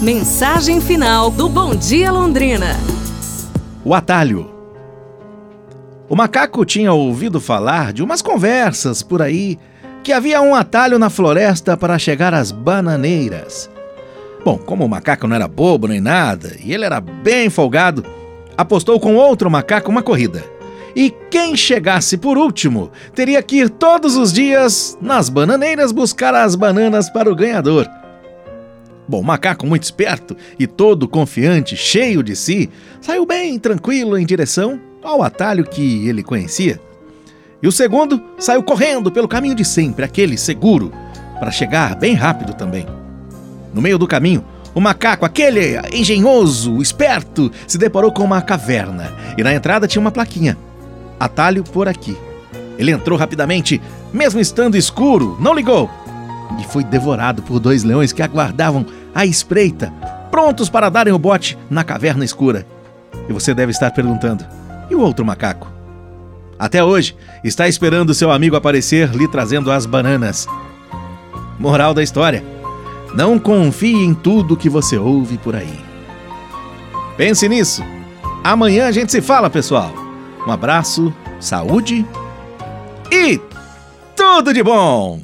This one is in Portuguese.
Mensagem final do Bom Dia Londrina. O atalho. O macaco tinha ouvido falar de umas conversas por aí que havia um atalho na floresta para chegar às bananeiras. Bom, como o macaco não era bobo nem nada e ele era bem folgado, apostou com outro macaco uma corrida. E quem chegasse por último teria que ir todos os dias nas bananeiras buscar as bananas para o ganhador. Bom, o macaco muito esperto e todo confiante, cheio de si, saiu bem tranquilo em direção ao atalho que ele conhecia. E o segundo saiu correndo pelo caminho de sempre, aquele seguro, para chegar bem rápido também. No meio do caminho, o macaco, aquele engenhoso, esperto, se deparou com uma caverna e na entrada tinha uma plaquinha: Atalho por aqui. Ele entrou rapidamente, mesmo estando escuro, não ligou e foi devorado por dois leões que aguardavam à espreita, prontos para darem o bote na caverna escura. E você deve estar perguntando: e o outro macaco? Até hoje, está esperando seu amigo aparecer lhe trazendo as bananas. Moral da história: não confie em tudo que você ouve por aí. Pense nisso. Amanhã a gente se fala, pessoal. Um abraço, saúde e tudo de bom!